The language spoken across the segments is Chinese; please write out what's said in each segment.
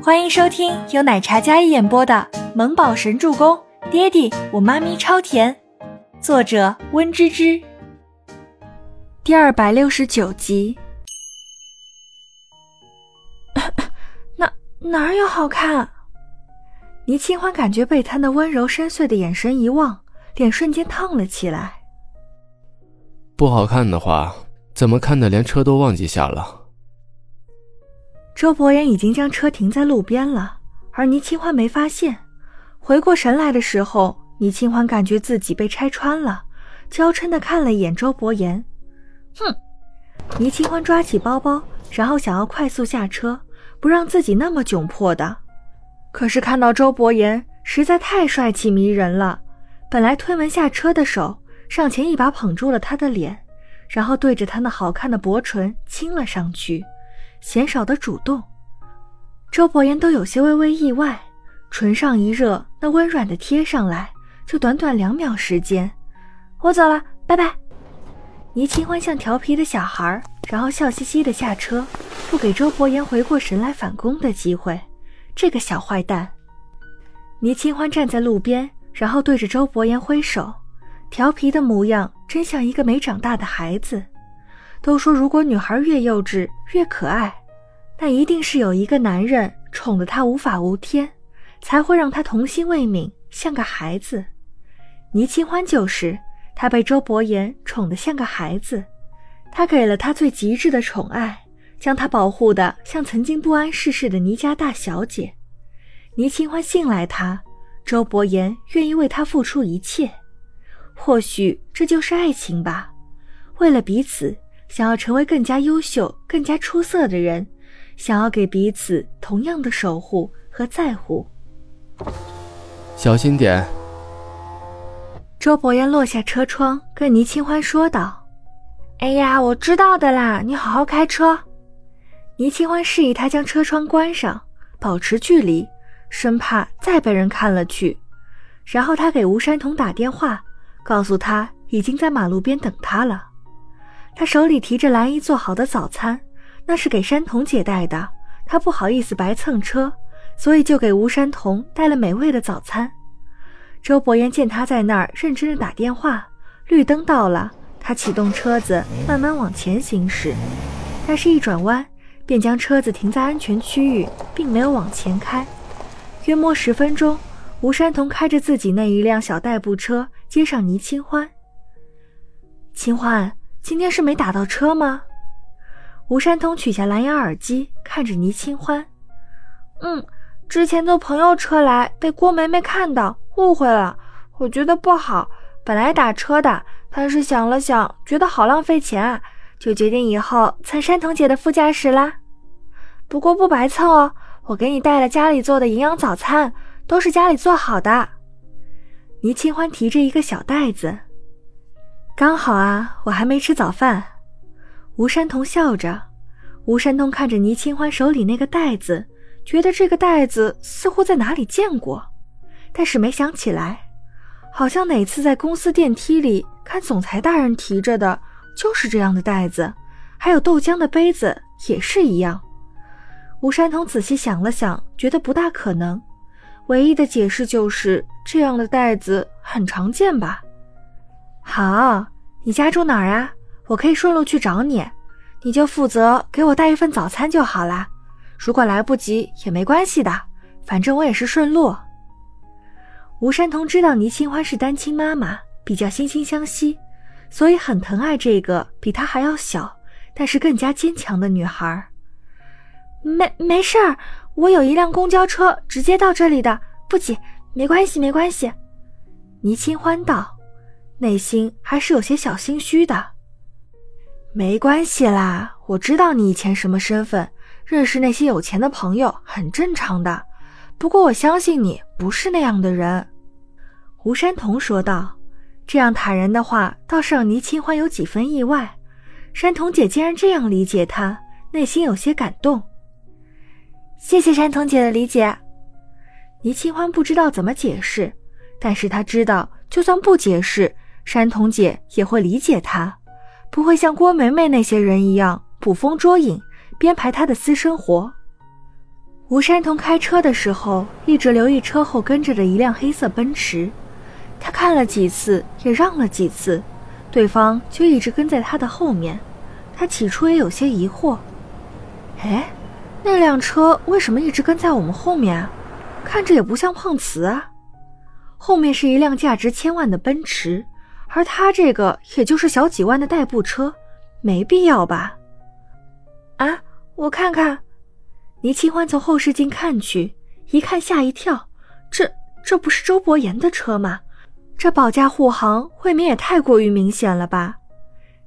欢迎收听由奶茶嘉一演播的《萌宝神助攻》，爹地我妈咪超甜，作者温芝芝。第二百六十九集。哪哪儿有好看？倪清欢感觉被他那温柔深邃的眼神一望，脸瞬间烫了起来。不好看的话，怎么看的连车都忘记下了？周伯言已经将车停在路边了，而倪清欢没发现。回过神来的时候，倪清欢感觉自己被拆穿了，娇嗔的看了一眼周伯言。哼！倪清欢抓起包包，然后想要快速下车，不让自己那么窘迫的。可是看到周伯言实在太帅气迷人了，本来推门下车的手上前一把捧住了他的脸，然后对着他那好看的薄唇亲了上去。嫌少的主动，周伯言都有些微微意外，唇上一热，那温软的贴上来，就短短两秒时间，我走了，拜拜。倪清欢像调皮的小孩，然后笑嘻嘻的下车，不给周伯言回过神来反攻的机会。这个小坏蛋。倪清欢站在路边，然后对着周伯言挥手，调皮的模样真像一个没长大的孩子。都说，如果女孩越幼稚越可爱，那一定是有一个男人宠得她无法无天，才会让她童心未泯，像个孩子。倪清欢就是，她被周伯言宠得像个孩子，他给了她最极致的宠爱，将她保护的像曾经不谙世事的倪家大小姐。倪清欢信赖他，周伯言愿意为她付出一切，或许这就是爱情吧。为了彼此。想要成为更加优秀、更加出色的人，想要给彼此同样的守护和在乎。小心点。周伯言落下车窗，跟倪清欢说道：“哎呀，我知道的啦，你好好开车。”倪清欢示意他将车窗关上，保持距离，生怕再被人看了去。然后他给吴山童打电话，告诉他已经在马路边等他了。他手里提着蓝姨做好的早餐，那是给山童姐带的。他不好意思白蹭车，所以就给吴山童带了美味的早餐。周伯言见他在那儿认真的打电话，绿灯到了，他启动车子慢慢往前行驶。但是，一转弯便将车子停在安全区域，并没有往前开。约莫十分钟，吴山童开着自己那一辆小代步车接上倪清欢。清欢。今天是没打到车吗？吴山通取下蓝牙耳机，看着倪清欢。嗯，之前坐朋友车来，被郭梅梅看到，误会了。我觉得不好，本来打车的，但是想了想，觉得好浪费钱，就决定以后蹭山童姐的副驾驶啦。不过不白蹭哦，我给你带了家里做的营养早餐，都是家里做好的。倪清欢提着一个小袋子。刚好啊，我还没吃早饭。吴山童笑着。吴山童看着倪清欢手里那个袋子，觉得这个袋子似乎在哪里见过，但是没想起来，好像哪次在公司电梯里看总裁大人提着的就是这样的袋子，还有豆浆的杯子也是一样。吴山童仔细想了想，觉得不大可能，唯一的解释就是这样的袋子很常见吧。好，你家住哪儿啊？我可以顺路去找你，你就负责给我带一份早餐就好啦。如果来不及也没关系的，反正我也是顺路。吴山童知道倪清欢是单亲妈妈，比较惺惺相惜，所以很疼爱这个比她还要小，但是更加坚强的女孩。没没事儿，我有一辆公交车直接到这里的，不急，没关系，没关系。倪清欢道。内心还是有些小心虚的。没关系啦，我知道你以前什么身份，认识那些有钱的朋友很正常的。不过我相信你不是那样的人。”吴山童说道。这样坦然的话倒是让倪清欢有几分意外。山童姐竟然这样理解他，内心有些感动。谢谢山童姐的理解。倪清欢不知道怎么解释，但是他知道，就算不解释。山童姐也会理解他，不会像郭梅梅那些人一样捕风捉影，编排他的私生活。吴山童开车的时候一直留意车后跟着的一辆黑色奔驰，他看了几次，也让了几次，对方就一直跟在他的后面。他起初也有些疑惑，哎，那辆车为什么一直跟在我们后面啊？看着也不像碰瓷啊。后面是一辆价值千万的奔驰，而他这个也就是小几万的代步车，没必要吧？啊，我看看。倪清欢从后视镜看去，一看吓一跳，这这不是周伯言的车吗？这保驾护航未免也太过于明显了吧？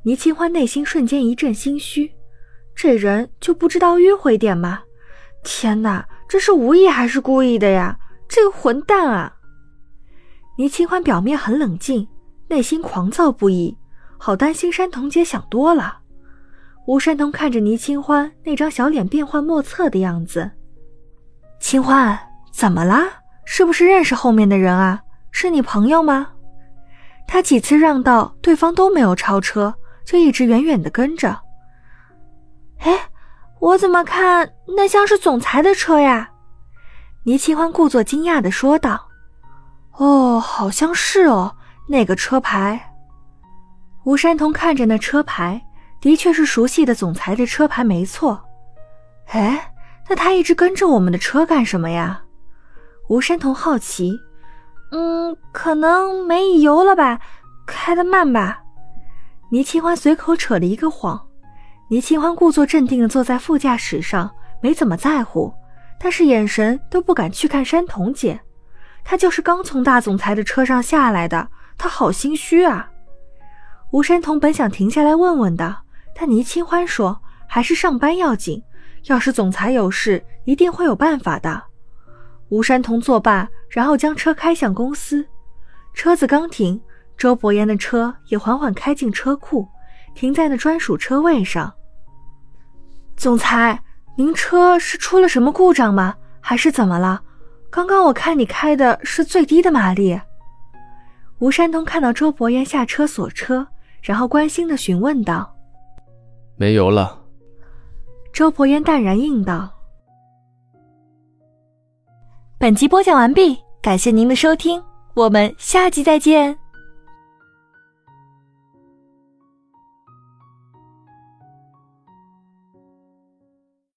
倪清欢内心瞬间一阵心虚，这人就不知道迂回点吗？天哪，这是无意还是故意的呀？这个混蛋啊！倪清欢表面很冷静，内心狂躁不已，好担心山童姐想多了。吴山童看着倪清欢那张小脸变幻莫测的样子，清欢怎么啦？是不是认识后面的人啊？是你朋友吗？他几次让道，对方都没有超车，就一直远远的跟着。哎，我怎么看那像是总裁的车呀？倪清欢故作惊讶的说道。哦，好像是哦，那个车牌。吴山童看着那车牌，的确是熟悉的总裁的车牌，没错。哎，那他一直跟着我们的车干什么呀？吴山童好奇。嗯，可能没油了吧，开的慢吧。倪清欢随口扯了一个谎。倪清欢故作镇定的坐在副驾驶上，没怎么在乎，但是眼神都不敢去看山童姐。他就是刚从大总裁的车上下来的，他好心虚啊。吴山童本想停下来问问的，但倪清欢说还是上班要紧，要是总裁有事，一定会有办法的。吴山童作罢，然后将车开向公司。车子刚停，周伯言的车也缓缓开进车库，停在那专属车位上。总裁，您车是出了什么故障吗？还是怎么了？刚刚我看你开的是最低的马力。吴山东看到周伯言下车锁车，然后关心的询问道：“没油了。”周伯言淡然应道：“本集播讲完毕，感谢您的收听，我们下集再见。”